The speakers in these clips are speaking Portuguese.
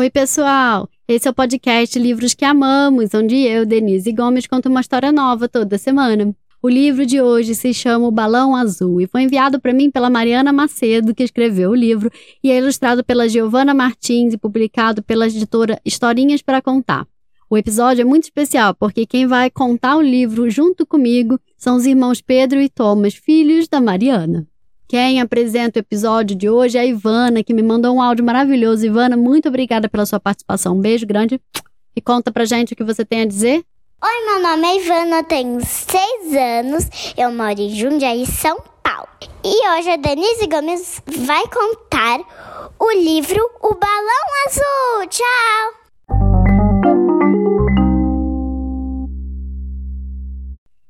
Oi, pessoal! Esse é o podcast Livros que Amamos, onde eu, Denise Gomes, conto uma história nova toda semana. O livro de hoje se chama O Balão Azul e foi enviado para mim pela Mariana Macedo, que escreveu o livro, e é ilustrado pela Giovana Martins e publicado pela editora Historinhas para Contar. O episódio é muito especial porque quem vai contar o livro junto comigo são os irmãos Pedro e Thomas, filhos da Mariana. Quem apresenta o episódio de hoje é a Ivana, que me mandou um áudio maravilhoso. Ivana, muito obrigada pela sua participação. Um beijo grande. E conta pra gente o que você tem a dizer. Oi, meu nome é Ivana, tenho seis anos, eu moro em Jundiaí, São Paulo. E hoje a Denise Gomes vai contar o livro O Balão Azul. Tchau!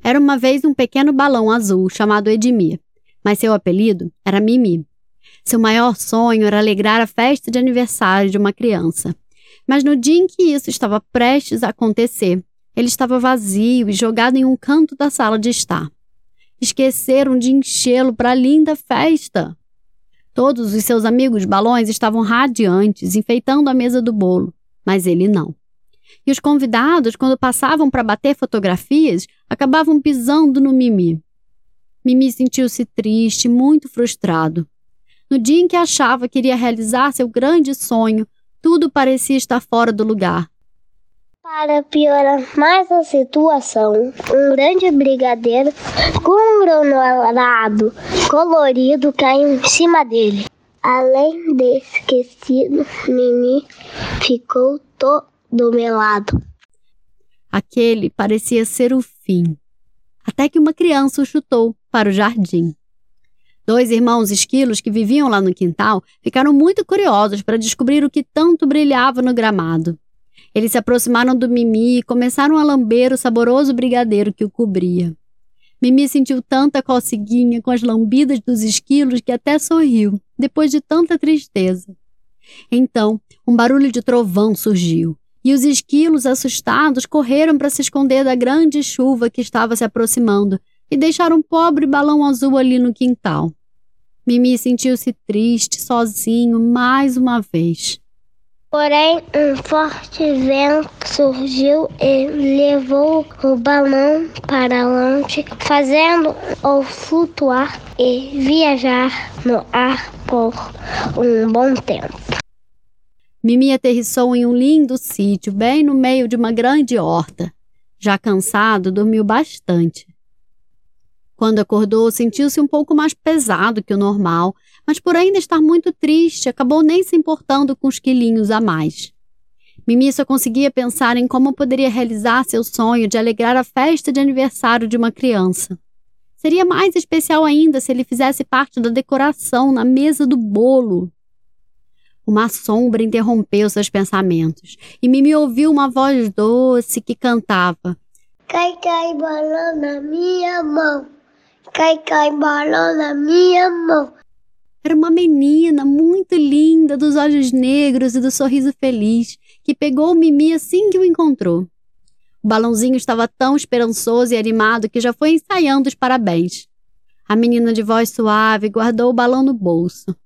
Era uma vez um pequeno balão azul chamado Edmir mas seu apelido era Mimi. Seu maior sonho era alegrar a festa de aniversário de uma criança. Mas no dia em que isso estava prestes a acontecer, ele estava vazio e jogado em um canto da sala de estar. Esqueceram de enchê-lo para a linda festa. Todos os seus amigos balões estavam radiantes, enfeitando a mesa do bolo, mas ele não. E os convidados, quando passavam para bater fotografias, acabavam pisando no Mimi. Mimi sentiu-se triste, muito frustrado. No dia em que achava que iria realizar seu grande sonho, tudo parecia estar fora do lugar. Para piorar mais a situação, um grande brigadeiro com um granulado colorido caiu em cima dele. Além de esquecido, Mimi ficou todo melado. Aquele parecia ser o fim. Até que uma criança o chutou para o jardim. Dois irmãos esquilos que viviam lá no quintal ficaram muito curiosos para descobrir o que tanto brilhava no gramado. Eles se aproximaram do Mimi e começaram a lamber o saboroso brigadeiro que o cobria. Mimi sentiu tanta coceguinha com as lambidas dos esquilos que até sorriu, depois de tanta tristeza. Então, um barulho de trovão surgiu, e os esquilos, assustados, correram para se esconder da grande chuva que estava se aproximando, e deixar um pobre balão azul ali no quintal. Mimi sentiu-se triste, sozinho, mais uma vez. Porém, um forte vento surgiu e levou o balão para longe, fazendo-o flutuar e viajar no ar por um bom tempo. Mimi aterrissou em um lindo sítio, bem no meio de uma grande horta. Já cansado, dormiu bastante. Quando acordou, sentiu-se um pouco mais pesado que o normal, mas por ainda estar muito triste, acabou nem se importando com os quilinhos a mais. Mimi só conseguia pensar em como poderia realizar seu sonho de alegrar a festa de aniversário de uma criança. Seria mais especial ainda se ele fizesse parte da decoração na mesa do bolo. Uma sombra interrompeu seus pensamentos e Mimi ouviu uma voz doce que cantava: Cai, cai, balão na minha mão. Cai, cai, balão na minha mão. Era uma menina muito linda, dos olhos negros e do sorriso feliz, que pegou o Mimi assim que o encontrou. O balãozinho estava tão esperançoso e animado que já foi ensaiando os parabéns. A menina de voz suave guardou o balão no bolso.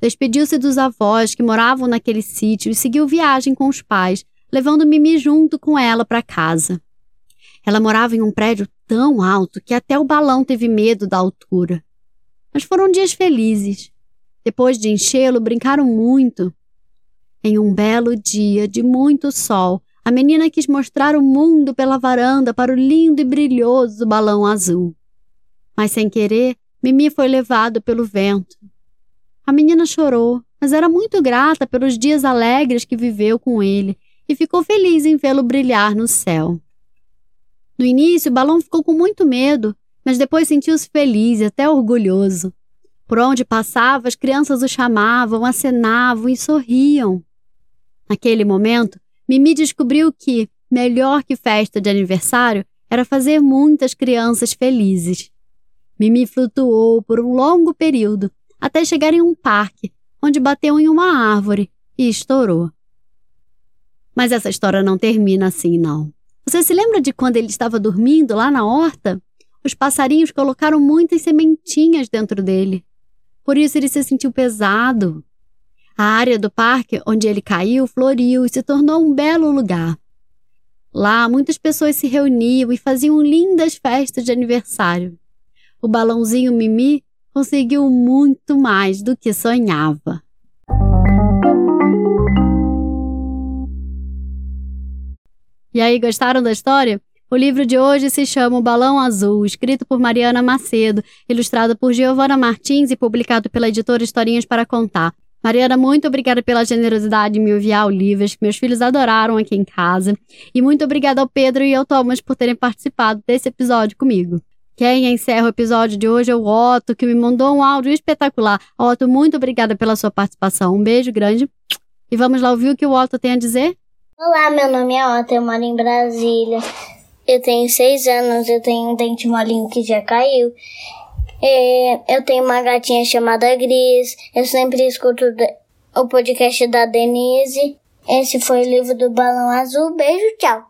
Despediu-se dos avós que moravam naquele sítio e seguiu viagem com os pais, levando Mimi junto com ela para casa. Ela morava em um prédio tão alto que até o balão teve medo da altura. Mas foram dias felizes. Depois de enchê-lo, brincaram muito. Em um belo dia de muito sol, a menina quis mostrar o mundo pela varanda para o lindo e brilhoso balão azul. Mas sem querer, Mimi foi levado pelo vento. A menina chorou, mas era muito grata pelos dias alegres que viveu com ele e ficou feliz em vê-lo brilhar no céu. No início, o balão ficou com muito medo, mas depois sentiu-se feliz e até orgulhoso. Por onde passava, as crianças o chamavam, acenavam e sorriam. Naquele momento, Mimi descobriu que, melhor que festa de aniversário, era fazer muitas crianças felizes. Mimi flutuou por um longo período, até chegar em um parque, onde bateu em uma árvore e estourou. Mas essa história não termina assim, não. Você se lembra de quando ele estava dormindo lá na horta? Os passarinhos colocaram muitas sementinhas dentro dele. Por isso ele se sentiu pesado. A área do parque onde ele caiu floriu e se tornou um belo lugar. Lá, muitas pessoas se reuniam e faziam lindas festas de aniversário. O balãozinho Mimi conseguiu muito mais do que sonhava. E aí, gostaram da história? O livro de hoje se chama O Balão Azul, escrito por Mariana Macedo, ilustrado por Giovana Martins e publicado pela editora Historinhas para Contar. Mariana, muito obrigada pela generosidade de me enviar o livro, que meus filhos adoraram aqui em casa. E muito obrigada ao Pedro e ao Thomas por terem participado desse episódio comigo. Quem encerra o episódio de hoje é o Otto, que me mandou um áudio espetacular. Otto, muito obrigada pela sua participação. Um beijo grande. E vamos lá ouvir o que o Otto tem a dizer? Olá, meu nome é Otto, eu moro em Brasília. Eu tenho seis anos, eu tenho um dente molinho que já caiu. É, eu tenho uma gatinha chamada Gris. Eu sempre escuto o podcast da Denise. Esse foi o livro do Balão Azul. Beijo, tchau.